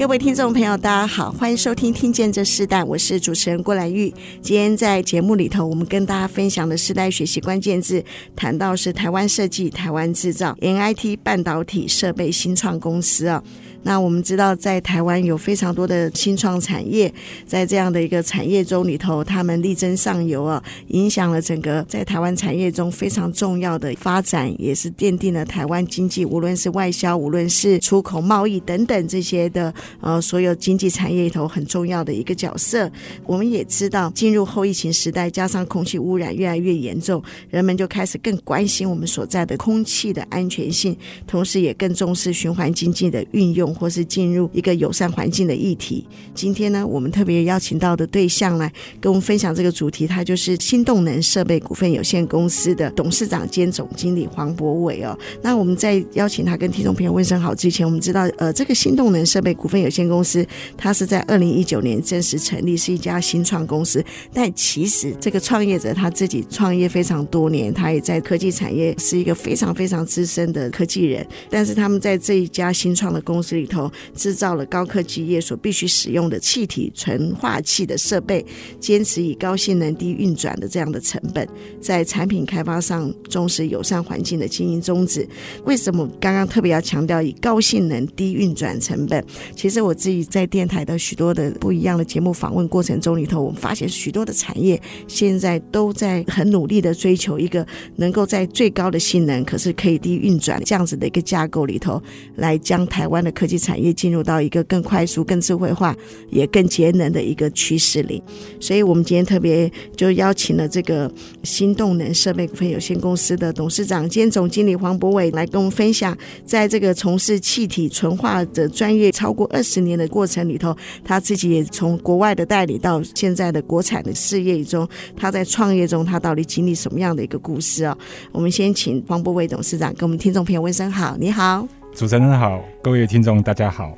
各位听众朋友，大家好，欢迎收听《听见这世代》，我是主持人郭兰玉。今天在节目里头，我们跟大家分享的世代学习关键字，谈到是台湾设计、台湾制造、NIT 半导体设备新创公司啊。那我们知道，在台湾有非常多的新创产业，在这样的一个产业中里头，他们力争上游啊，影响了整个在台湾产业中非常重要的发展，也是奠定了台湾经济，无论是外销，无论是出口贸易等等这些的呃所有经济产业里头很重要的一个角色。我们也知道，进入后疫情时代，加上空气污染越来越严重，人们就开始更关心我们所在的空气的安全性，同时也更重视循环经济的运用。或是进入一个友善环境的议题。今天呢，我们特别邀请到的对象来跟我们分享这个主题，他就是新动能设备股份有限公司的董事长兼总经理黄博伟哦。那我们在邀请他跟听众朋友问声好之前，我们知道，呃，这个新动能设备股份有限公司，它是在二零一九年正式成立，是一家新创公司。但其实这个创业者他自己创业非常多年，他也在科技产业是一个非常非常资深的科技人。但是他们在这一家新创的公司里头制造了高科技业所必须使用的气体纯化器的设备，坚持以高性能低运转的这样的成本，在产品开发上重视友善环境的经营宗旨。为什么刚刚特别要强调以高性能低运转成本？其实我自己在电台的许多的不一样的节目访问过程中里头，我们发现许多的产业现在都在很努力的追求一个能够在最高的性能，可是可以低运转这样子的一个架构里头，来将台湾的科技产业进入到一个更快速、更智慧化、也更节能的一个趋势里，所以我们今天特别就邀请了这个新动能设备股份有限公司的董事长兼总经理黄博伟来跟我们分享，在这个从事气体纯化的专业超过二十年的过程里头，他自己也从国外的代理到现在的国产的事业中，他在创业中他到底经历什么样的一个故事啊？我们先请黄博伟董事长跟我们听众朋友问声好，你好。主持人好，各位听众大家好。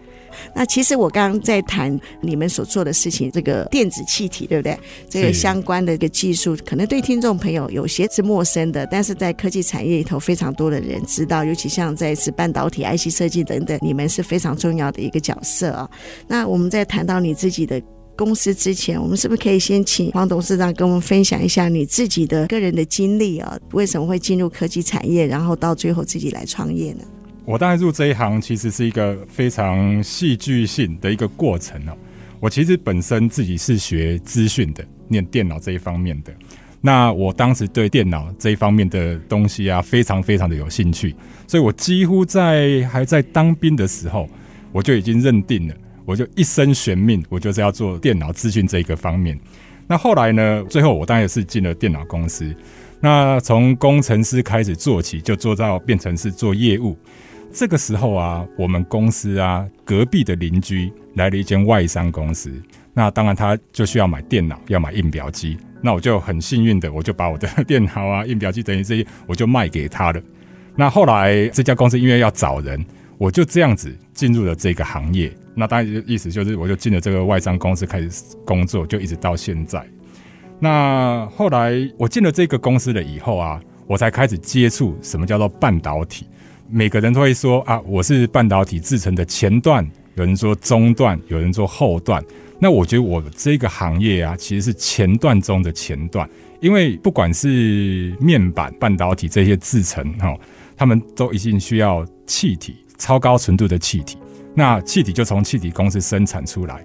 那其实我刚刚在谈你们所做的事情，这个电子气体，对不对？这个相关的一个技术，可能对听众朋友有些是陌生的，但是在科技产业里头，非常多的人知道，尤其像在是半导体、IC 设计等等，你们是非常重要的一个角色啊。那我们在谈到你自己的公司之前，我们是不是可以先请黄董事长跟我们分享一下你自己的个人的经历啊？为什么会进入科技产业，然后到最后自己来创业呢？我当然入这一行，其实是一个非常戏剧性的一个过程哦。我其实本身自己是学资讯的，念电脑这一方面的。那我当时对电脑这一方面的东西啊，非常非常的有兴趣，所以我几乎在还在当兵的时候，我就已经认定了，我就一生悬命，我就是要做电脑资讯这一个方面。那后来呢，最后我当然也是进了电脑公司。那从工程师开始做起，就做到变成是做业务。这个时候啊，我们公司啊，隔壁的邻居来了一间外商公司，那当然他就需要买电脑，要买印表机，那我就很幸运的，我就把我的电脑啊、印表机等于这些，我就卖给他了。那后来这家公司因为要找人，我就这样子进入了这个行业。那当然意思就是，我就进了这个外商公司开始工作，就一直到现在。那后来我进了这个公司了以后啊，我才开始接触什么叫做半导体。每个人都会说啊，我是半导体制成的前段，有人说中段，有人说后段。那我觉得我这个行业啊，其实是前段中的前段，因为不管是面板、半导体这些制成哈，他们都一定需要气体，超高纯度的气体。那气体就从气体公司生产出来。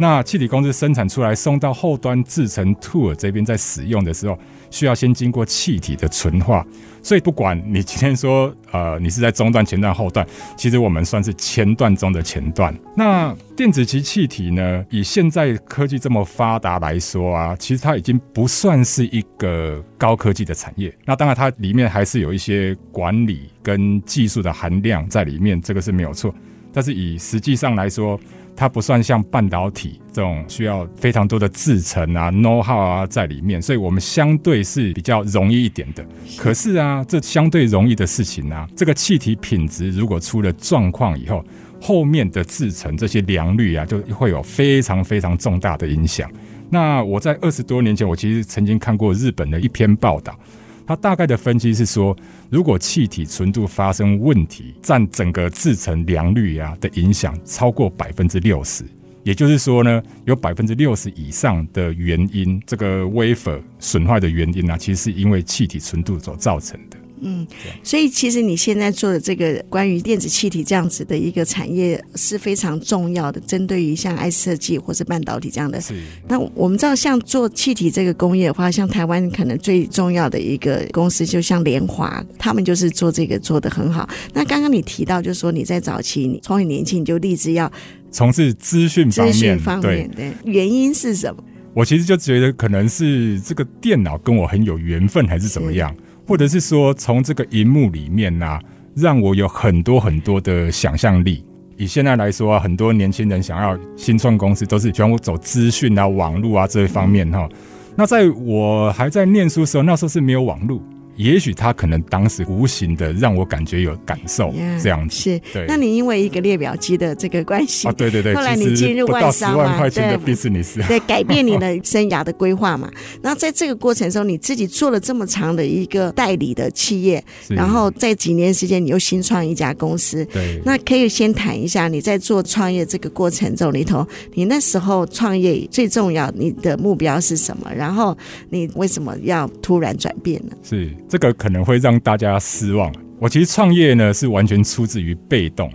那气体公司生产出来送到后端制成 tool 这边在使用的时候，需要先经过气体的纯化。所以不管你今天说呃你是在中段、前段、后段，其实我们算是前段中的前段。那电子级气体呢，以现在科技这么发达来说啊，其实它已经不算是一个高科技的产业。那当然它里面还是有一些管理跟技术的含量在里面，这个是没有错。但是以实际上来说，它不算像半导体这种需要非常多的制程啊、know how 啊在里面，所以我们相对是比较容易一点的。可是啊，这相对容易的事情啊，这个气体品质如果出了状况以后，后面的制程这些良率啊，就会有非常非常重大的影响。那我在二十多年前，我其实曾经看过日本的一篇报道。他大概的分析是说，如果气体纯度发生问题，占整个制成良率啊的影响超过百分之六十，也就是说呢，有百分之六十以上的原因，这个 wafer 损坏的原因啊，其实是因为气体纯度所造成的。嗯，所以其实你现在做的这个关于电子气体这样子的一个产业是非常重要的，针对于像 IC 设计或是半导体这样的。是。那我们知道，像做气体这个工业的话，像台湾可能最重要的一个公司，就像联华，他们就是做这个做的很好。那刚刚你提到，就是说你在早期你从很年轻你就立志要从事资讯方面，资讯方面对，对，原因是什么？我其实就觉得可能是这个电脑跟我很有缘分，还是怎么样？或者是说，从这个荧幕里面呐、让我有很多很多的想象力。以现在来说啊，很多年轻人想要新创公司，都是全部走资讯啊、网络啊这一方面哈。那在我还在念书时候，那时候是没有网络。也许他可能当时无形的让我感觉有感受这样子，是。对，那你因为一个列表机的这个关系啊，对对对，后来你进入外商嘛，对，必须你是对改变你的生涯的规划嘛。然后在这个过程中，你自己做了这么长的一个代理的企业，然后在几年时间你又新创一家公司，对。那可以先谈一下你在做创业这个过程中里头，你那时候创业最重要，你的目标是什么？然后你为什么要突然转变呢？是这个可能会让。大家失望。我其实创业呢是完全出自于被动。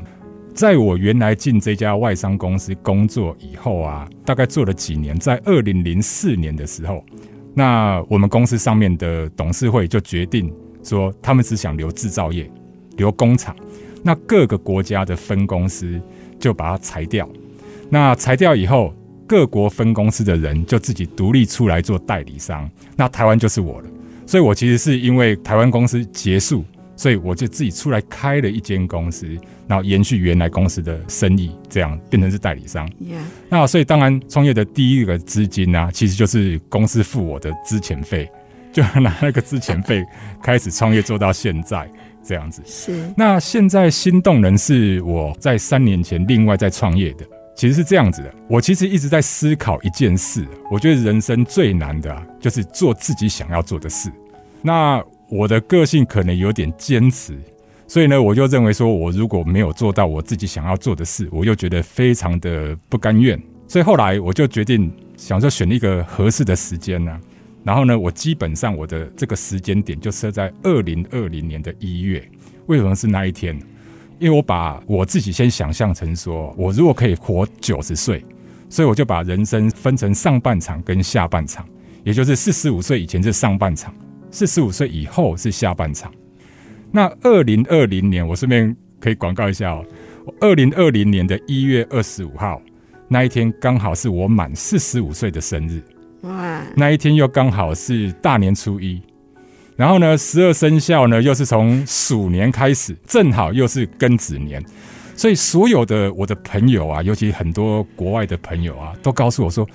在我原来进这家外商公司工作以后啊，大概做了几年，在二零零四年的时候，那我们公司上面的董事会就决定说，他们只想留制造业，留工厂。那各个国家的分公司就把它裁掉。那裁掉以后，各国分公司的人就自己独立出来做代理商。那台湾就是我了。所以，我其实是因为台湾公司结束，所以我就自己出来开了一间公司，然后延续原来公司的生意，这样变成是代理商。那所以，当然创业的第一个资金呢、啊，其实就是公司付我的资遣费，就拿那个资遣费开始创业，做到现在这样子。是。那现在新动能是我在三年前另外在创业的。其实是这样子的，我其实一直在思考一件事。我觉得人生最难的，就是做自己想要做的事。那我的个性可能有点坚持，所以呢，我就认为说，我如果没有做到我自己想要做的事，我又觉得非常的不甘愿。所以后来我就决定，想说选一个合适的时间呢。然后呢，我基本上我的这个时间点就设在二零二零年的一月。为什么是那一天？因为我把我自己先想象成说，我如果可以活九十岁，所以我就把人生分成上半场跟下半场，也就是四十五岁以前是上半场，四十五岁以后是下半场。那二零二零年，我顺便可以广告一下哦，二零二零年的一月二十五号那一天，刚好是我满四十五岁的生日，哇，那一天又刚好是大年初一。然后呢，十二生肖呢，又是从鼠年开始，正好又是庚子年，所以所有的我的朋友啊，尤其很多国外的朋友啊，都告诉我说：“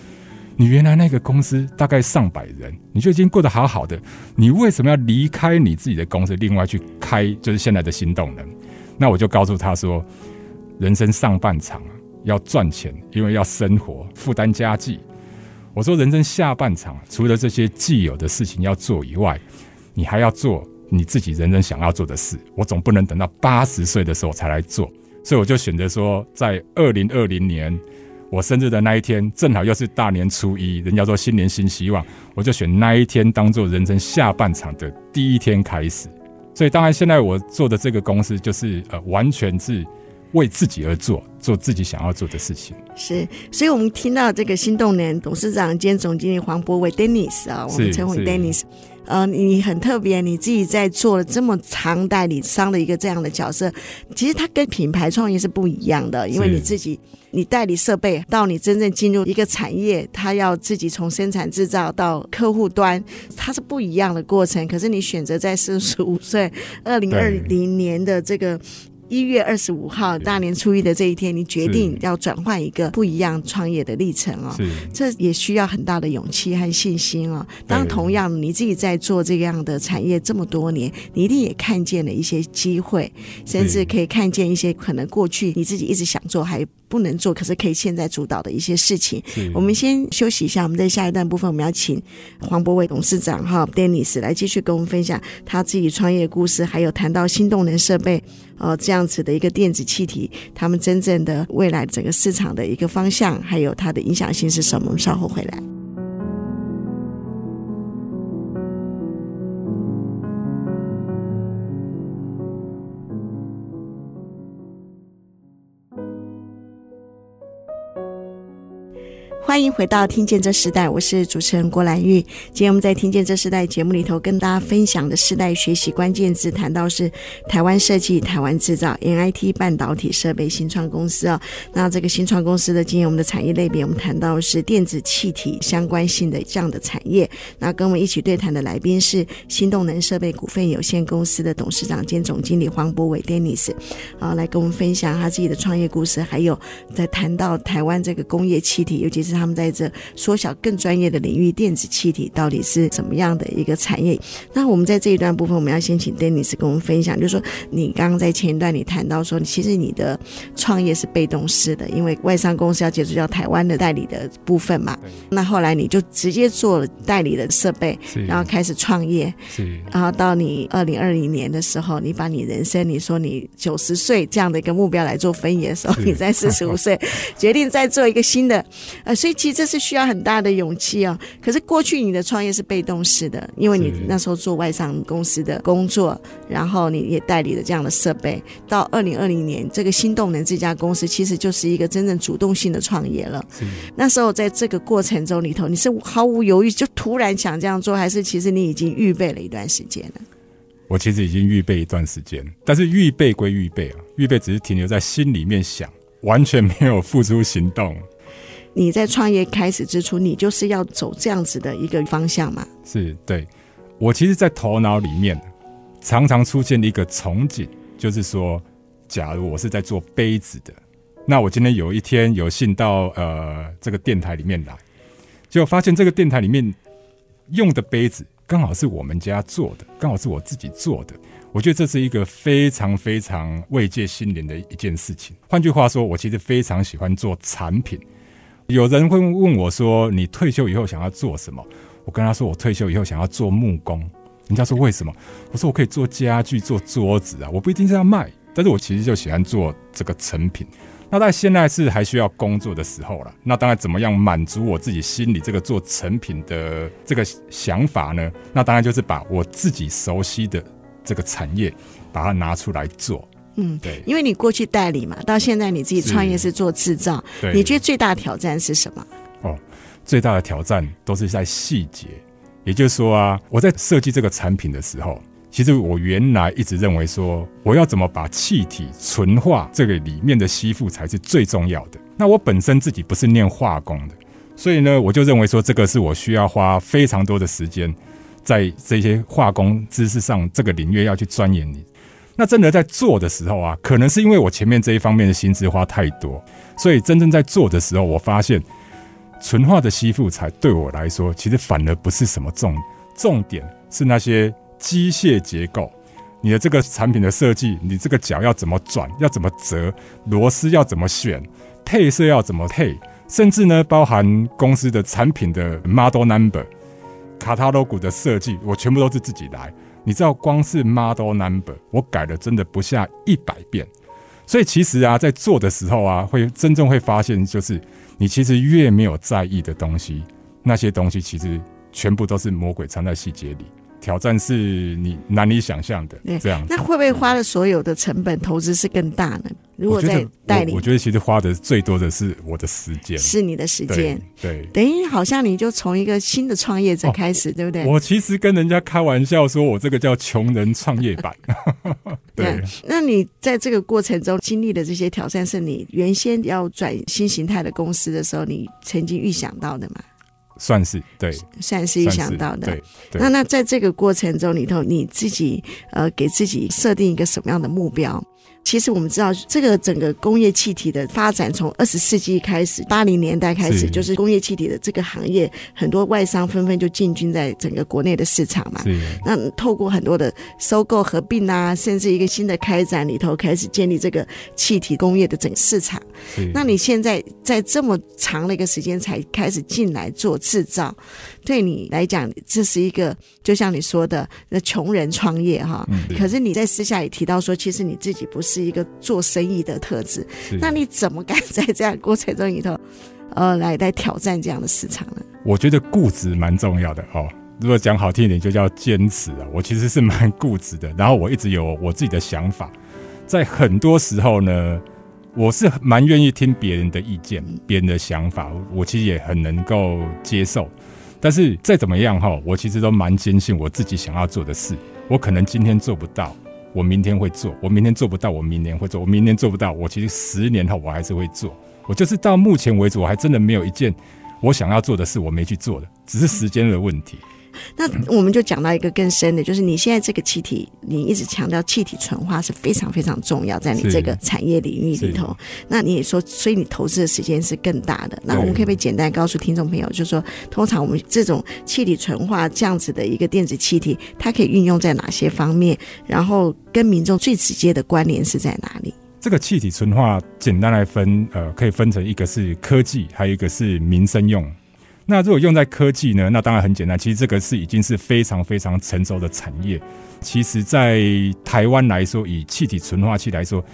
你原来那个公司大概上百人，你就已经过得好好的，你为什么要离开你自己的公司，另外去开就是现在的新动能？”那我就告诉他说：“人生上半场要赚钱，因为要生活，负担家计。我说人生下半场，除了这些既有的事情要做以外，”你还要做你自己人生想要做的事，我总不能等到八十岁的时候才来做，所以我就选择说，在二零二零年我生日的那一天，正好又是大年初一，人家说新年新希望，我就选那一天当做人生下半场的第一天开始。所以当然现在我做的这个公司就是呃，完全是为自己而做，做自己想要做的事情。是，所以我们听到这个新动能董事长兼总经理黄博伟 Dennis 啊，我们称呼 Dennis。呃，你很特别，你自己在做了这么长代理商的一个这样的角色，其实它跟品牌创业是不一样的，因为你自己你代理设备到你真正进入一个产业，它要自己从生产制造到客户端，它是不一样的过程。可是你选择在四十五岁，二零二零年的这个。一月二十五号大年初一的这一天，你决定要转换一个不一样创业的历程哦，这也需要很大的勇气和信心哦。当同样你自己在做这样的产业这么多年，你一定也看见了一些机会，甚至可以看见一些可能过去你自己一直想做还不能做，可是可以现在主导的一些事情。我们先休息一下，我们在下一段部分我们要请黄博伟董事长哈 Dennis 来继续跟我们分享他自己创业故事，还有谈到新动能设备。呃，这样子的一个电子气体，他们真正的未来整个市场的一个方向，还有它的影响性是什么？我们稍后回来。欢迎回到《听见这时代》，我是主持人郭兰玉。今天我们在《听见这时代》节目里头跟大家分享的世代学习关键字，谈到是台湾设计、台湾制造、NIT 半导体设备新创公司啊。那这个新创公司的今天我们的产业类别，我们谈到是电子气体相关性的这样的产业。那跟我们一起对谈的来宾是新动能设备股份有限公司的董事长兼总经理黄博伟 Dennis 啊，来跟我们分享他自己的创业故事，还有在谈到台湾这个工业气体，尤其是他们在这缩小更专业的领域，电子气体到底是怎么样的一个产业？那我们在这一段部分，我们要先请 Dennis 跟我们分享，就是说你刚刚在前一段你谈到说，其实你的创业是被动式的，因为外商公司要接触到台湾的代理的部分嘛。那后来你就直接做了代理的设备，然后开始创业。然后到你二零二零年的时候，你把你人生，你说你九十岁这样的一个目标来做分野的时候，你在四十五岁决定再做一个新的，呃，所以。其实这是需要很大的勇气哦。可是过去你的创业是被动式的，因为你那时候做外商公司的工作，然后你也代理了这样的设备。到二零二零年，这个新动能这家公司其实就是一个真正主动性的创业了。那时候在这个过程中里头，你是毫无犹豫就突然想这样做，还是其实你已经预备了一段时间了？我其实已经预备一段时间，但是预备归预备啊，预备只是停留在心里面想，完全没有付出行动。你在创业开始之初，你就是要走这样子的一个方向嘛？是对。我其实，在头脑里面常常出现一个憧憬，就是说，假如我是在做杯子的，那我今天有一天有幸到呃这个电台里面来，结果发现这个电台里面用的杯子刚好是我们家做的，刚好是我自己做的。我觉得这是一个非常非常慰藉心灵的一件事情。换句话说，我其实非常喜欢做产品。有人会问我说：“你退休以后想要做什么？”我跟他说：“我退休以后想要做木工。”人家说：“为什么？”我说：“我可以做家具、做桌子啊，我不一定是要卖，但是我其实就喜欢做这个成品。那在现在是还需要工作的时候了，那当然怎么样满足我自己心里这个做成品的这个想法呢？那当然就是把我自己熟悉的这个产业，把它拿出来做。”嗯，对，因为你过去代理嘛，到现在你自己创业是做制造，你觉得最大的挑战是什么？哦，最大的挑战都是在细节。也就是说啊，我在设计这个产品的时候，其实我原来一直认为说，我要怎么把气体纯化这个里面的吸附才是最重要的。那我本身自己不是念化工的，所以呢，我就认为说，这个是我需要花非常多的时间在这些化工知识上这个领域要去钻研你。那真的在做的时候啊，可能是因为我前面这一方面的心思花太多，所以真正在做的时候，我发现纯化的吸附材对我来说，其实反而不是什么重，重点是那些机械结构，你的这个产品的设计，你这个脚要怎么转，要怎么折，螺丝要怎么选，配色要怎么配，甚至呢，包含公司的产品的 model number、卡塔罗 g 的设计，我全部都是自己来。你知道，光是 model number，我改了真的不下一百遍。所以其实啊，在做的时候啊，会真正会发现，就是你其实越没有在意的东西，那些东西其实全部都是魔鬼藏在细节里。挑战是你难以想象的。对，这样那会不会花的所有的成本投资是更大呢？如果在带领，我觉得其实花的最多的是我的时间，是你的时间。对，等于好像你就从一个新的创业者开始，哦、对不对？我其实跟人家开玩笑说，我这个叫穷人创业版。对，对，那你在这个过程中经历的这些挑战，是你原先要转新形态的公司的时候，你曾经预想到的吗？算是对，算是预想到的。对，对，那那在这个过程中里头，你自己呃给自己设定一个什么样的目标？其实我们知道，这个整个工业气体的发展，从二十世纪开始，八零年代开始，就是工业气体的这个行业，很多外商纷纷就进军在整个国内的市场嘛。那透过很多的收购、合并啊，甚至一个新的开展里头，开始建立这个气体工业的整个市场。那你现在在这么长的一个时间才开始进来做制造，对你来讲，这是一个就像你说的，那穷人创业哈。可是你在私下也提到说，其实你自己不是。是一个做生意的特质，那你怎么敢在这样过程中里头，呃，来来挑战这样的市场呢？我觉得固执蛮重要的哦。如果讲好听一点，就叫坚持啊。我其实是蛮固执的，然后我一直有我自己的想法，在很多时候呢，我是蛮愿意听别人的意见、别人的想法，我其实也很能够接受。但是再怎么样哈，我其实都蛮坚信我自己想要做的事，我可能今天做不到。我明天会做，我明天做不到，我明年会做，我明年做不到，我其实十年后我还是会做。我就是到目前为止，我还真的没有一件我想要做的事我没去做的，只是时间的问题。那我们就讲到一个更深的，就是你现在这个气体，你一直强调气体纯化是非常非常重要，在你这个产业领域里头。那你也说，所以你投资的时间是更大的。那我们可以不可以简单告诉听众朋友，就是说，通常我们这种气体纯化这样子的一个电子气体，它可以运用在哪些方面？然后跟民众最直接的关联是在哪里？这个气体纯化简单来分，呃，可以分成一个是科技，还有一个是民生用。那如果用在科技呢？那当然很简单。其实这个是已经是非常非常成熟的产业。其实，在台湾来说，以气体纯化器来说，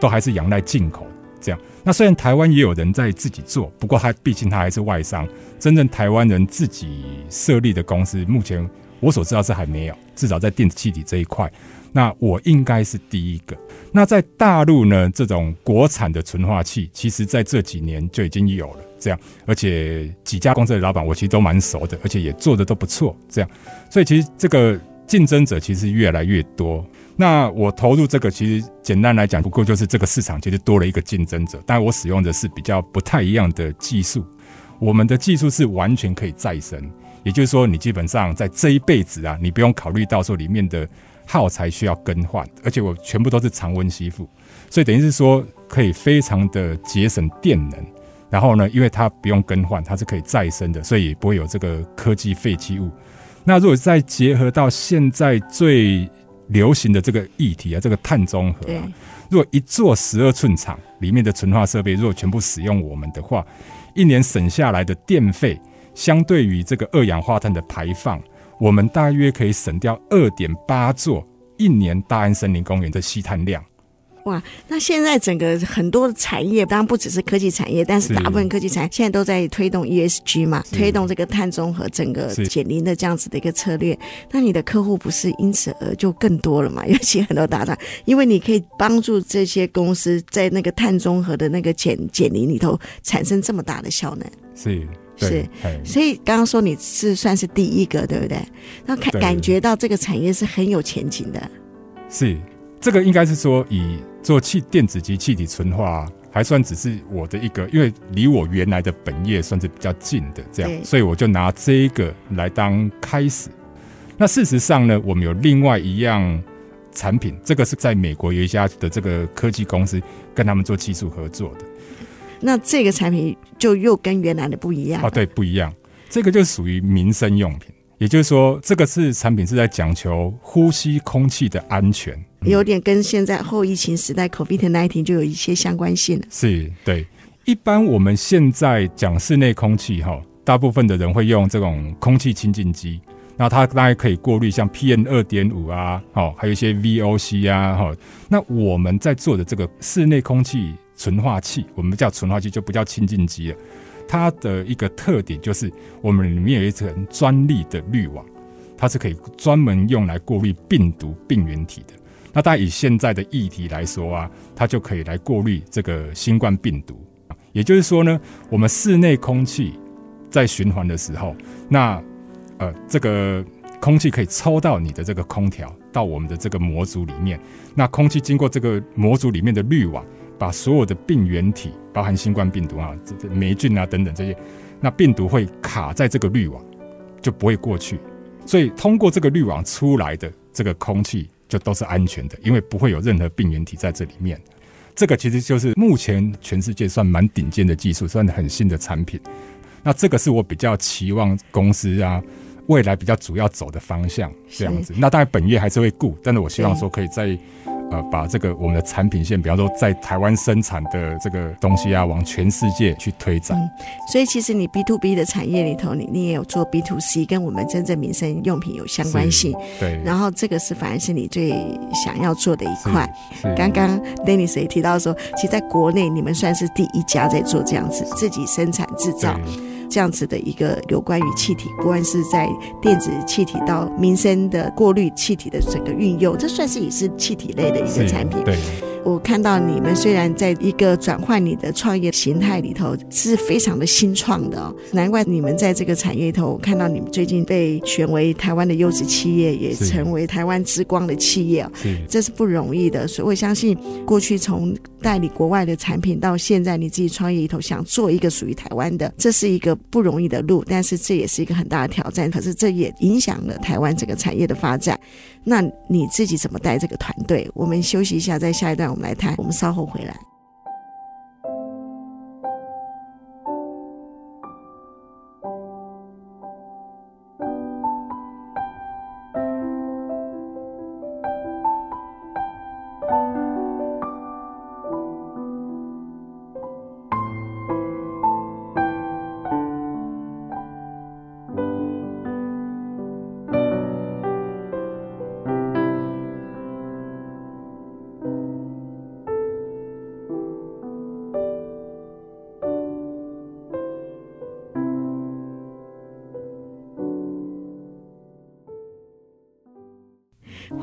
都还是仰赖进口这样。那虽然台湾也有人在自己做，不过它毕竟它还是外商。真正台湾人自己设立的公司，目前我所知道是还没有。至少在电子气体这一块，那我应该是第一个。那在大陆呢？这种国产的纯化器，其实在这几年就已经有了。这样，而且几家公司的老板我其实都蛮熟的，而且也做的都不错。这样，所以其实这个竞争者其实越来越多。那我投入这个，其实简单来讲，不过就是这个市场其实多了一个竞争者。但我使用的是比较不太一样的技术。我们的技术是完全可以再生，也就是说，你基本上在这一辈子啊，你不用考虑到说里面的耗材需要更换，而且我全部都是常温吸附，所以等于是说可以非常的节省电能。然后呢，因为它不用更换，它是可以再生的，所以也不会有这个科技废弃物。那如果再结合到现在最流行的这个议题啊，这个碳中和啊，如果一座十二寸厂里面的纯化设备如果全部使用我们的话，一年省下来的电费，相对于这个二氧化碳的排放，我们大约可以省掉二点八座一年大安森林公园的吸碳量。哇，那现在整个很多的产业，当然不只是科技产业，但是大部分科技产业现在都在推动 ESG 嘛，推动这个碳中和、整个减零的这样子的一个策略。那你的客户不是因此而就更多了嘛？尤其很多大厂，因为你可以帮助这些公司在那个碳中和的那个减减零里头产生这么大的效能。是是，所以刚刚说你是算是第一个，对不对？那感感觉到这个产业是很有前景的。是。这个应该是说，以做气电子及气体纯化，还算只是我的一个，因为离我原来的本业算是比较近的，这样，所以我就拿这一个来当开始。那事实上呢，我们有另外一样产品，这个是在美国有一家的这个科技公司跟他们做技术合作的。那这个产品就又跟原来的不一样哦，对，不一样。这个就属于民生用品。也就是说，这个是产品是在讲求呼吸空气的安全，有点跟现在后疫情时代 COVID-19 就有一些相关性了。是，对。一般我们现在讲室内空气哈，大部分的人会用这种空气清净机，那它大概可以过滤像 PM 二点五啊，哦，还有一些 VOC 啊，哈。那我们在做的这个室内空气纯化器，我们叫纯化器，就不叫清净机了。它的一个特点就是，我们里面有一层专利的滤网，它是可以专门用来过滤病毒病原体的。那大概以现在的议题来说啊，它就可以来过滤这个新冠病毒。也就是说呢，我们室内空气在循环的时候，那呃这个空气可以抽到你的这个空调，到我们的这个模组里面。那空气经过这个模组里面的滤网，把所有的病原体，包含新冠病毒啊、这这霉菌啊等等这些，那病毒会卡在这个滤网，就不会过去。所以通过这个滤网出来的这个空气。就都是安全的，因为不会有任何病原体在这里面。这个其实就是目前全世界算蛮顶尖的技术，算很新的产品。那这个是我比较期望公司啊未来比较主要走的方向这样子。那当然本业还是会顾，但是我希望说可以在。呃，把这个我们的产品线，比方说在台湾生产的这个东西啊，往全世界去推展。嗯，所以其实你 B to B 的产业里头，你你也有做 B to C，跟我们真正民生用品有相关性。对。然后这个是反而是你最想要做的一块。刚刚 Dennis 也提到说，其实在国内你们算是第一家在做这样子自己生产制造。这样子的一个有关于气体，不管是在电子气体到民生的过滤气体的整个运用，这算是也是气体类的一个产品。对。我看到你们虽然在一个转换你的创业形态里头是非常的新创的哦，难怪你们在这个产业里头，我看到你们最近被选为台湾的优质企业，也成为台湾之光的企业，这是不容易的。所以我相信，过去从代理国外的产品到现在你自己创业里头想做一个属于台湾的，这是一个不容易的路，但是这也是一个很大的挑战。可是这也影响了台湾整个产业的发展。那你自己怎么带这个团队？我们休息一下，在下一段我们来谈。我们稍后回来。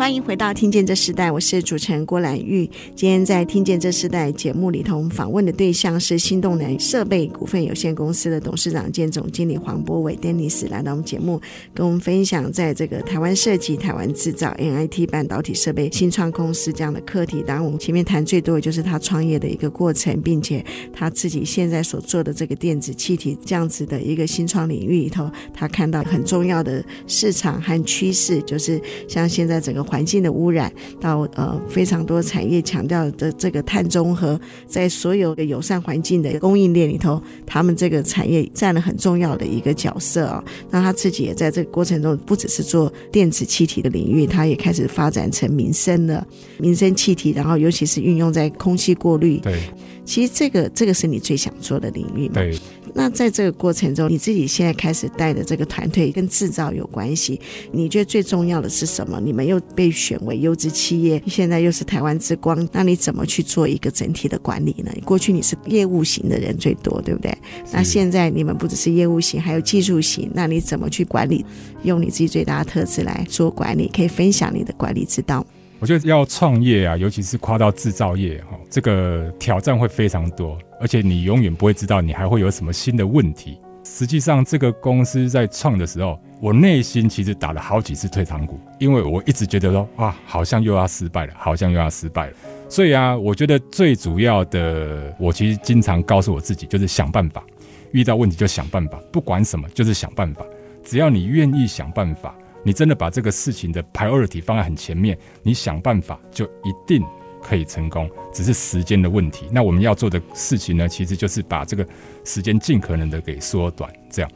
欢迎回到《听见这时代》，我是主持人郭兰玉。今天在《听见这时代》节目里头，我们访问的对象是新动能设备股份有限公司的董事长兼总经理黄柏玮 Dennis 来到我们节目，跟我们分享在这个台湾设计、台湾制造、NIT 半导体设备新创公司这样的课题。当然，我们前面谈最多的就是他创业的一个过程，并且他自己现在所做的这个电子气体这样子的一个新创领域里头，他看到很重要的市场和趋势，就是像现在整个。环境的污染到呃非常多产业强调的这个碳中和，在所有的友善环境的供应链里头，他们这个产业占了很重要的一个角色啊。那他自己也在这个过程中，不只是做电子气体的领域，他也开始发展成民生的民生气体，然后尤其是运用在空气过滤。对，其实这个这个是你最想做的领域嘛？对。那在这个过程中，你自己现在开始带的这个团队跟制造有关系，你觉得最重要的是什么？你们又被选为优质企业，现在又是台湾之光，那你怎么去做一个整体的管理呢？过去你是业务型的人最多，对不对？那现在你们不只是业务型，还有技术型，那你怎么去管理？用你自己最大的特质来做管理，可以分享你的管理之道。我觉得要创业啊，尤其是跨到制造业哈，这个挑战会非常多，而且你永远不会知道你还会有什么新的问题。实际上，这个公司在创的时候，我内心其实打了好几次退堂鼓，因为我一直觉得说，哇，好像又要失败了，好像又要失败了。所以啊，我觉得最主要的，我其实经常告诉我自己，就是想办法，遇到问题就想办法，不管什么就是想办法，只要你愿意想办法。你真的把这个事情的 priority 放在很前面，你想办法就一定可以成功，只是时间的问题。那我们要做的事情呢，其实就是把这个时间尽可能的给缩短。这样，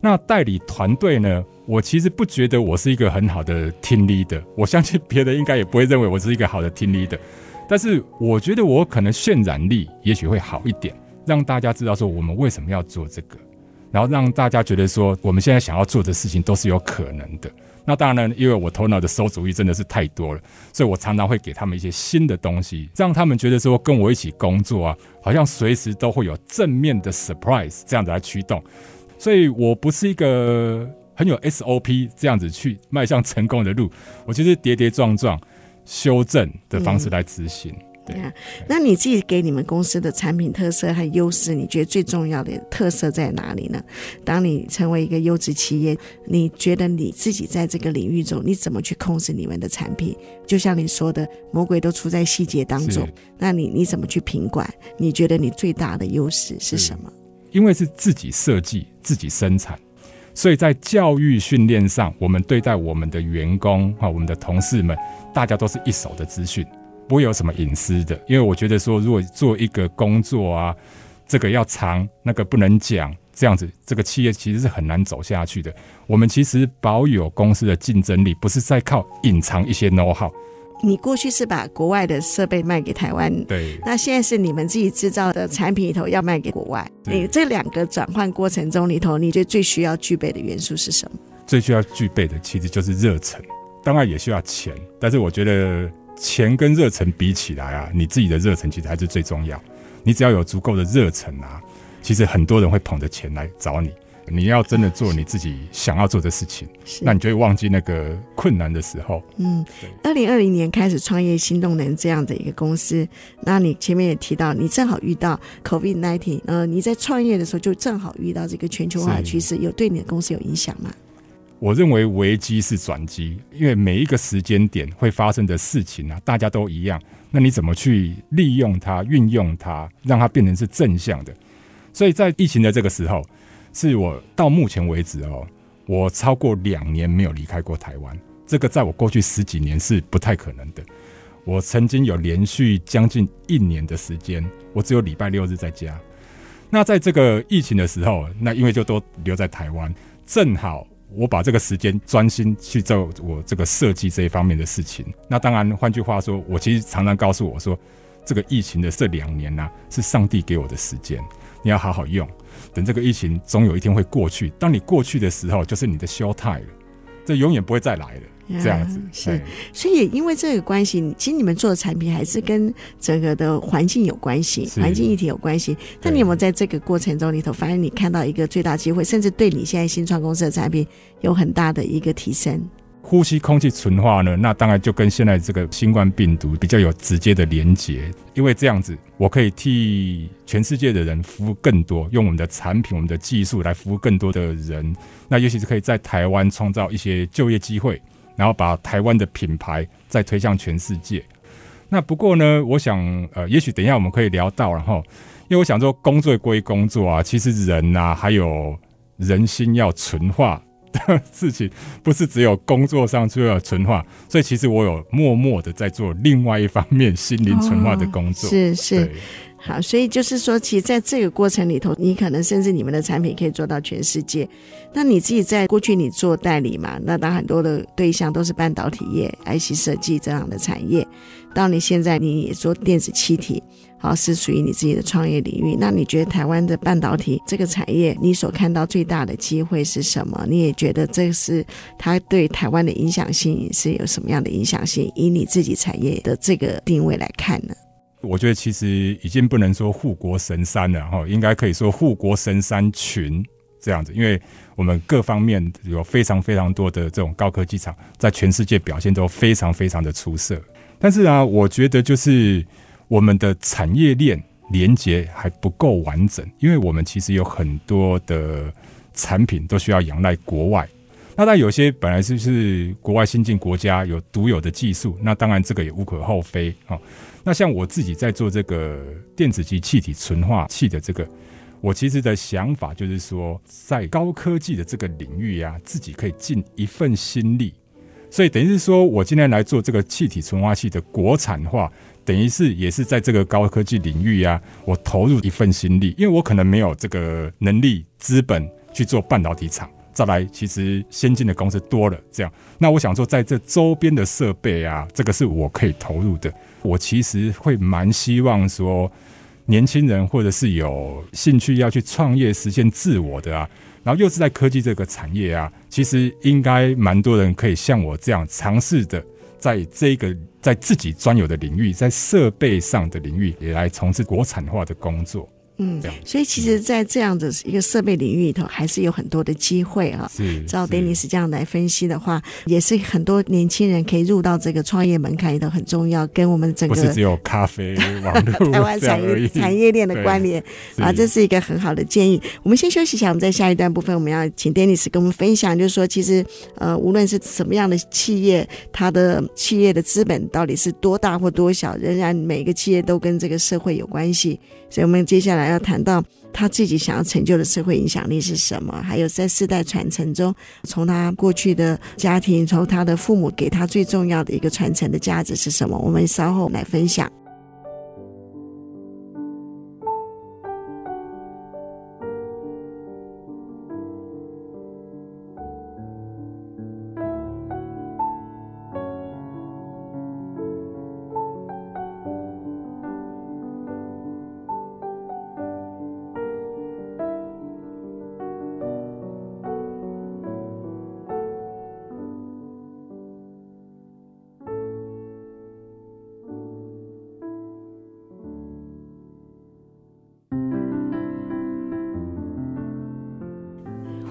那代理团队呢，我其实不觉得我是一个很好的 team leader，我相信别人应该也不会认为我是一个好的 team leader。但是我觉得我可能渲染力也许会好一点，让大家知道说我们为什么要做这个。然后让大家觉得说，我们现在想要做的事情都是有可能的。那当然呢，因为我头脑的馊主意真的是太多了，所以我常常会给他们一些新的东西，让他们觉得说跟我一起工作啊，好像随时都会有正面的 surprise 这样子来驱动。所以我不是一个很有 SOP 这样子去迈向成功的路，我就是跌跌撞撞修正的方式来执行。嗯对啊，那你自己给你们公司的产品特色和优势，你觉得最重要的特色在哪里呢？当你成为一个优质企业，你觉得你自己在这个领域中，你怎么去控制你们的产品？就像你说的，魔鬼都出在细节当中。那你你怎么去品管？你觉得你最大的优势是什么？因为是自己设计、自己生产，所以在教育训练上，我们对待我们的员工啊，我们的同事们，大家都是一手的资讯。不会有什么隐私的，因为我觉得说，如果做一个工作啊，这个要藏，那个不能讲，这样子，这个企业其实是很难走下去的。我们其实保有公司的竞争力，不是在靠隐藏一些 know how。你过去是把国外的设备卖给台湾，对，那现在是你们自己制造的产品里头要卖给国外。你这两个转换过程中里头，你觉得最需要具备的元素是什么？最需要具备的其实就是热忱，当然也需要钱，但是我觉得。钱跟热忱比起来啊，你自己的热忱其实还是最重要。你只要有足够的热忱啊，其实很多人会捧着钱来找你。你要真的做你自己想要做的事情，那你就会忘记那个困难的时候。嗯，二零二零年开始创业新动能这样的一个公司，那你前面也提到，你正好遇到 COVID-19，呃，你在创业的时候就正好遇到这个全球化的趋势，有对你的公司有影响吗？我认为危机是转机，因为每一个时间点会发生的事情啊，大家都一样。那你怎么去利用它、运用它，让它变成是正向的？所以在疫情的这个时候，是我到目前为止哦，我超过两年没有离开过台湾。这个在我过去十几年是不太可能的。我曾经有连续将近一年的时间，我只有礼拜六日在家。那在这个疫情的时候，那因为就都留在台湾，正好。我把这个时间专心去做我这个设计这一方面的事情。那当然，换句话说，我其实常常告诉我说，这个疫情的这两年呢、是上帝给我的时间，你要好好用。等这个疫情总有一天会过去，当你过去的时候，就是你的 show time 了，这永远不会再来了。这样子、嗯、是，所以也因为这个关系，其实你们做的产品还是跟整个的环境有关系，环境议题有关系。那你有没有在这个过程中里头，发现你看到一个最大机会，甚至对你现在新创公司的产品有很大的一个提升？呼吸空气纯化呢？那当然就跟现在这个新冠病毒比较有直接的连结，因为这样子我可以替全世界的人服务更多，用我们的产品、我们的技术来服务更多的人。那尤其是可以在台湾创造一些就业机会。然后把台湾的品牌再推向全世界。那不过呢，我想，呃，也许等一下我们可以聊到，然后，因为我想说，工作归工作啊，其实人呐、还有人心要纯化 的事情，不是只有工作上就要纯化。所以，其实我有默默的在做另外一方面心灵纯化的工作。哦、是是。好，所以就是说，其实在这个过程里头，你可能甚至你们的产品可以做到全世界。那你自己在过去你做代理嘛，那当很多的对象都是半导体业、IC 设计这样的产业。到你现在你也做电子气体，好，是属于你自己的创业领域。那你觉得台湾的半导体这个产业，你所看到最大的机会是什么？你也觉得这是它对台湾的影响性是有什么样的影响性？以你自己产业的这个定位来看呢？我觉得其实已经不能说护国神山了哈，应该可以说护国神山群这样子，因为我们各方面有非常非常多的这种高科技厂，在全世界表现都非常非常的出色。但是啊，我觉得就是我们的产业链连接还不够完整，因为我们其实有很多的产品都需要仰赖国外。那但有些本来就是国外新进国家有独有的技术，那当然这个也无可厚非啊。那像我自己在做这个电子级气体纯化器的这个，我其实的想法就是说，在高科技的这个领域呀、啊，自己可以尽一份心力。所以等于是说我今天来做这个气体纯化器的国产化，等于是也是在这个高科技领域呀、啊，我投入一份心力，因为我可能没有这个能力资本去做半导体厂。再来，其实先进的公司多了，这样。那我想说，在这周边的设备啊，这个是我可以投入的。我其实会蛮希望说，年轻人或者是有兴趣要去创业、实现自我的啊，然后又是在科技这个产业啊，其实应该蛮多人可以像我这样尝试的，在这个在自己专有的领域，在设备上的领域，也来从事国产化的工作。嗯，所以其实，在这样的一个设备领域里头，还是有很多的机会啊。是，照 Dennis 这样来分析的话，也是很多年轻人可以入到这个创业门槛里头很重要，跟我们整个不是只有咖啡网络 台湾产业产业链的关联 啊，这是一个很好的建议。我们先休息一下，我们在下一段部分，我们要请 Dennis 跟我们分享，就是说，其实呃，无论是什么样的企业，它的企业的资本到底是多大或多小，仍然每个企业都跟这个社会有关系。所以，我们接下来还要谈到他自己想要成就的社会影响力是什么，还有在世代传承中，从他过去的家庭，从他的父母给他最重要的一个传承的价值是什么？我们稍后来分享。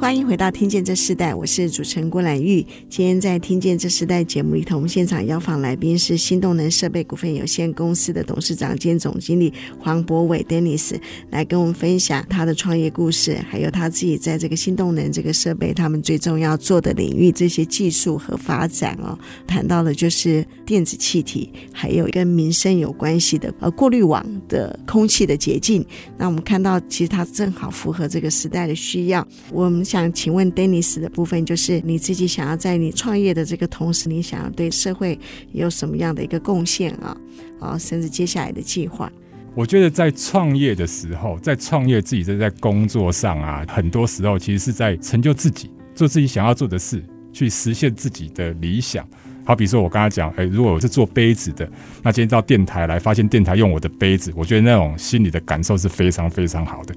欢迎回到《听见这世代》，我是主持人郭兰玉。今天在《听见这世代》节目里头，我们现场邀访来宾是新动能设备股份有限公司的董事长兼总经理黄博伟 Dennis，来跟我们分享他的创业故事，还有他自己在这个新动能这个设备他们最重要做的领域这些技术和发展哦。谈到的就是电子气体，还有跟民生有关系的呃过滤网的空气的洁净。那我们看到，其实它正好符合这个时代的需要。我们。想请问 Dennis 的部分，就是你自己想要在你创业的这个同时，你想要对社会有什么样的一个贡献啊？啊，甚至接下来的计划。我觉得在创业的时候，在创业自己在在工作上啊，很多时候其实是在成就自己，做自己想要做的事，去实现自己的理想。好比说，我刚才讲，哎，如果我是做杯子的，那今天到电台来，发现电台用我的杯子，我觉得那种心里的感受是非常非常好的。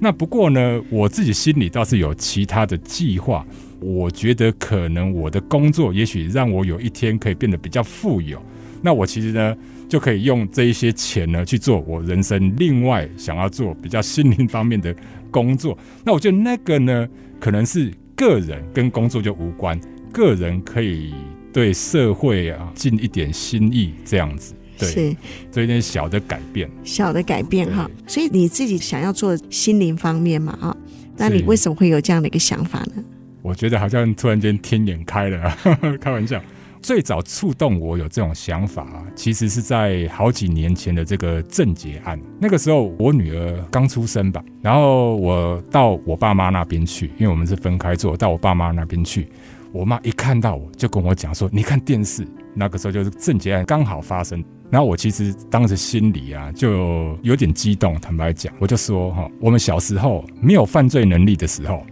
那不过呢，我自己心里倒是有其他的计划。我觉得可能我的工作，也许让我有一天可以变得比较富有。那我其实呢，就可以用这一些钱呢，去做我人生另外想要做比较心灵方面的工作。那我觉得那个呢，可能是个人跟工作就无关，个人可以对社会啊尽一点心意，这样子。对做一点小的改变，小的改变哈。所以你自己想要做心灵方面嘛啊？那你为什么会有这样的一个想法呢？我觉得好像突然间天眼开了，呵 呵开玩笑。最早触动我有这种想法啊，其实是在好几年前的这个郑捷案。那个时候我女儿刚出生吧，然后我到我爸妈那边去，因为我们是分开坐，到我爸妈那边去。我妈一看到我就跟我讲说：“你看电视。”那个时候就是郑捷案刚好发生。然后我其实当时心里啊就有点激动，坦白讲，我就说哈，我们小时候没有犯罪能力的时候，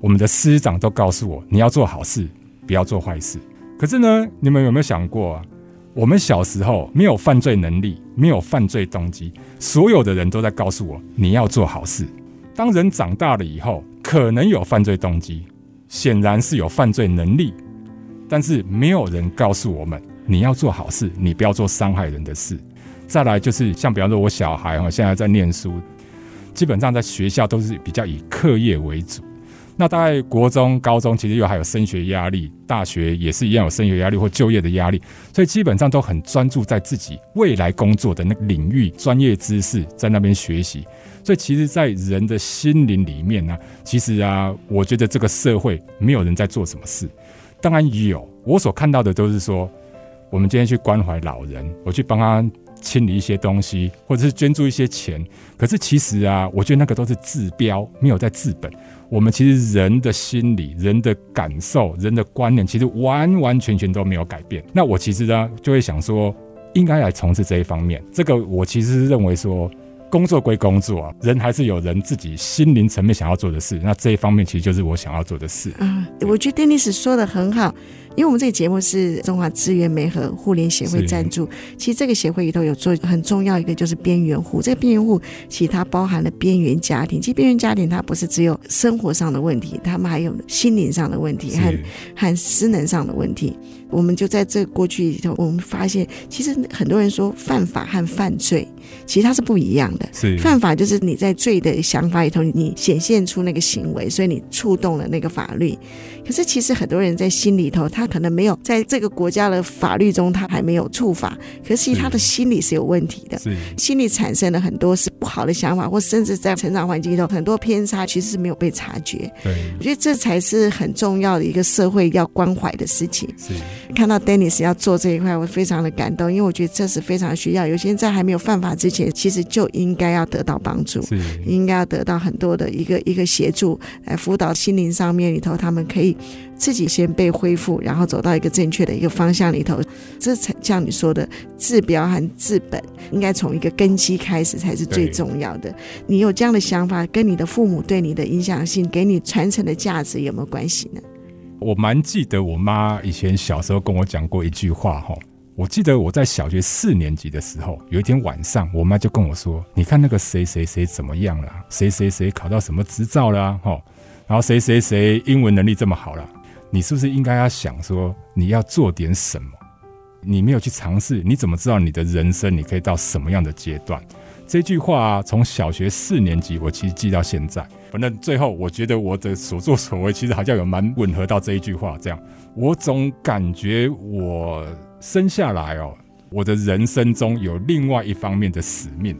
我们的师长都告诉我，你要做好事，不要做坏事。可是呢，你们有没有想过啊？我们小时候没有犯罪能力，没有犯罪动机，所有的人都在告诉我，你要做好事。当人长大了以后，可能有犯罪动机，显然是有犯罪能力，但是没有人告诉我们。你要做好事，你不要做伤害人的事。再来就是像比方说，我小孩哈现在在念书，基本上在学校都是比较以课业为主。那大概国中、高中其实又还有升学压力，大学也是一样有升学压力或就业的压力，所以基本上都很专注在自己未来工作的那个领域、专业知识在那边学习。所以其实，在人的心灵里面呢，其实啊，我觉得这个社会没有人在做什么事。当然有，我所看到的都是说。我们今天去关怀老人，我去帮他清理一些东西，或者是捐助一些钱。可是其实啊，我觉得那个都是治标，没有在治本。我们其实人的心理、人的感受、人的观念，其实完完全全都没有改变。那我其实呢，就会想说，应该来从事这一方面。这个我其实认为说，工作归工作，人还是有人自己心灵层面想要做的事。那这一方面其实就是我想要做的事。嗯，我觉得 Dennis 说的很好。因为我们这个节目是中华资源媒和互联协会赞助，其实这个协会里头有做很重要一个就是边缘户。这个边缘户其实它包含了边缘家庭，其实边缘家庭它不是只有生活上的问题，他们还有心灵上的问题和和失能上的问题。我们就在这过去里头，我们发现其实很多人说犯法和犯罪。其实它是不一样的。是犯法就是你在罪的想法里头，你显现出那个行为，所以你触动了那个法律。可是其实很多人在心里头，他可能没有在这个国家的法律中，他还没有触法。可是他的心理是有问题的，是心理产生了很多是不好的想法，或甚至在成长环境里头很多偏差，其实是没有被察觉。对，我觉得这才是很重要的一个社会要关怀的事情。是看到 Dennis 要做这一块，我非常的感动，因为我觉得这是非常需要。有些人在还没有犯法之前，其实就应该要得到帮助，是应该要得到很多的一个一个协助，来辅导心灵上面里头，他们可以自己先被恢复，然后走到一个正确的一个方向里头。这才像你说的治标和治本，应该从一个根基开始才是最重要的。你有这样的想法，跟你的父母对你的影响性、给你传承的价值有没有关系呢？我蛮记得我妈以前小时候跟我讲过一句话，哈。我记得我在小学四年级的时候，有一天晚上，我妈就跟我说：“你看那个谁谁谁怎么样了？谁谁谁考到什么执照了？哈，然后谁谁谁英文能力这么好了，你是不是应该要想说你要做点什么？你没有去尝试，你怎么知道你的人生你可以到什么样的阶段？”这句话，从小学四年级我其实记到现在。反正最后我觉得我的所作所为其实好像有蛮吻合到这一句话。这样，我总感觉我。生下来哦，我的人生中有另外一方面的使命。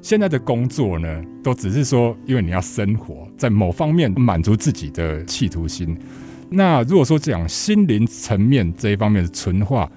现在的工作呢，都只是说，因为你要生活，在某方面满足自己的企图心。那如果说讲心灵层面这一方面的纯化，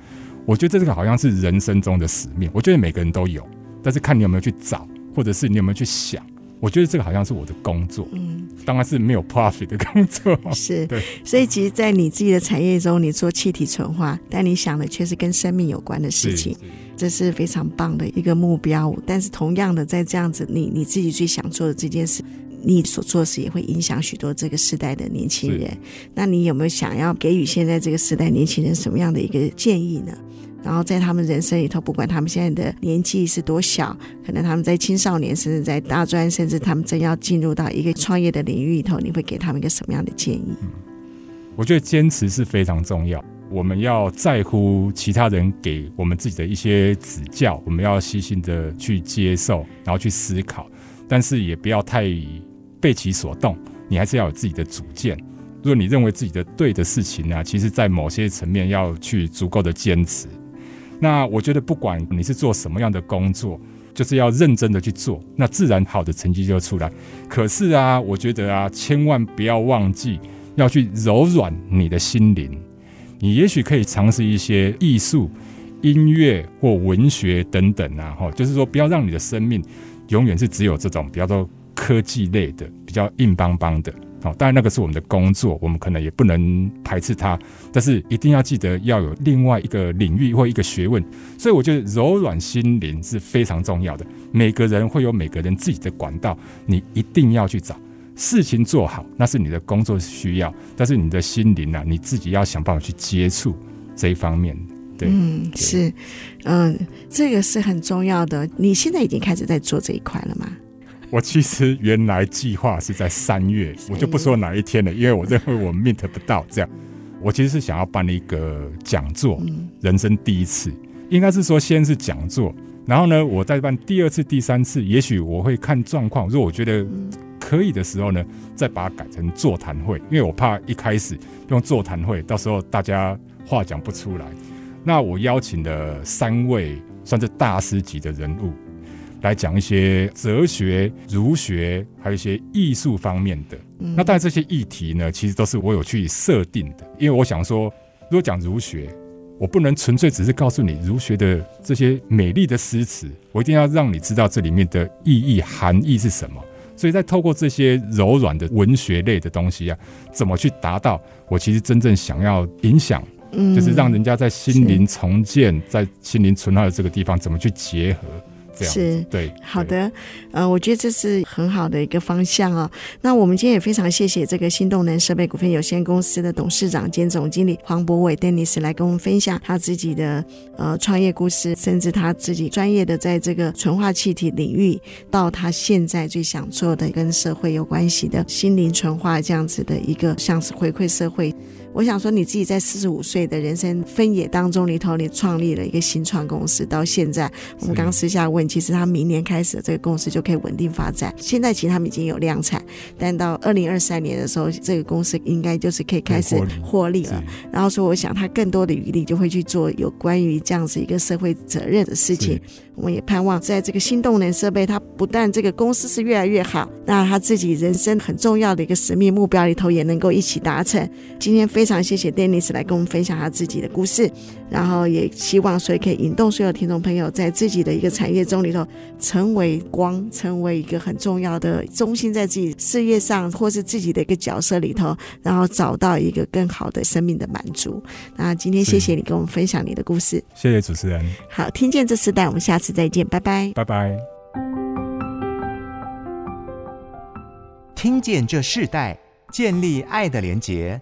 我觉得这个好像是人生中的使命。我觉得每个人都有，但是看你有没有去找，或者是你有没有去想。我觉得这个好像是我的工作，嗯，当然是没有 profit 的工作，是，对，所以其实，在你自己的产业中，你做气体纯化，但你想的却是跟生命有关的事情，是是，这是非常棒的一个目标。但是，同样的，在这样子，你你自己最想做的这件事，你所做的事也会影响许多这个时代的年轻人。那你有没有想要给予现在这个时代年轻人什么样的一个建议呢？然后在他们人生里头，不管他们现在的年纪是多小，可能他们在青少年，甚至在大专，甚至他们正要进入到一个创业的领域里头，你会给他们一个什么样的建议？嗯，我觉得坚持是非常重要。我们要在乎其他人给我们自己的一些指教，我们要细心的去接受，然后去思考，但是也不要太被其所动。你还是要有自己的主见。如果你认为自己的对的事情呢，其实在某些层面要去足够的坚持。那我觉得，不管你是做什么样的工作，就是要认真的去做，那自然好的成绩就出来。可是啊，我觉得啊，千万不要忘记要去柔软你的心灵。你也许可以尝试一些艺术、音乐或文学等等啊，哈，就是说不要让你的生命永远是只有这种比方说科技类的、比较硬邦邦的。好，当然那个是我们的工作，我们可能也不能排斥它，但是一定要记得要有另外一个领域或一个学问。所以我觉得柔软心灵是非常重要的。每个人会有每个人自己的管道，你一定要去找事情做好，那是你的工作需要，但是你的心灵啊，你自己要想办法去接触这一方面。对，嗯，是，嗯，这个是很重要的。你现在已经开始在做这一块了吗？我其实原来计划是在三月，我就不说哪一天了，因为我认为我 meet 不到这样。我其实是想要办一个讲座，人生第一次，应该是说先是讲座，然后呢，我再办第二次、第三次，也许我会看状况，如果我觉得可以的时候呢，再把它改成座谈会，因为我怕一开始用座谈会，到时候大家话讲不出来。那我邀请了三位算是大师级的人物。来讲一些哲学、儒学，还有一些艺术方面的。嗯、那当然，这些议题呢，其实都是我有去设定的。因为我想说，如果讲儒学，我不能纯粹只是告诉你儒学的这些美丽的诗词，我一定要让你知道这里面的意义、含义是什么。所以在透过这些柔软的文学类的东西啊，怎么去达到我其实真正想要影响，嗯、就是让人家在心灵重建、在心灵存在的这个地方，怎么去结合。这样是对，好的，呃，我觉得这是很好的一个方向哦。那我们今天也非常谢谢这个新动能设备股份有限公司的董事长兼总经理黄博伟 Dennis 来跟我们分享他自己的呃创业故事，甚至他自己专业的在这个纯化气体领域，到他现在最想做的跟社会有关系的心灵纯化这样子的一个像是回馈社会。我想说，你自己在四十五岁的人生分野当中里头，你创立了一个新创公司，到现在，我们刚私下问，其实他明年开始这个公司就可以稳定发展。现在其实他们已经有量产，但到二零二三年的时候，这个公司应该就是可以开始获利了。然后说，我想他更多的余力就会去做有关于这样子一个社会责任的事情。我们也盼望在这个新动能设备，它不但这个公司是越来越好，那他自己人生很重要的一个使命目标里头也能够一起达成。今天非常谢谢 Dennis 来跟我们分享他自己的故事，然后也希望所以可以引动所有听众朋友在自己的一个产业中里头成为光，成为一个很重要的中心，在自己事业上或是自己的一个角色里头，然后找到一个更好的生命的满足。那今天谢谢你跟我们分享你的故事，谢谢主持人。好，听见这世代，我们下次。再见，拜拜，拜拜。听见这世代，建立爱的连结。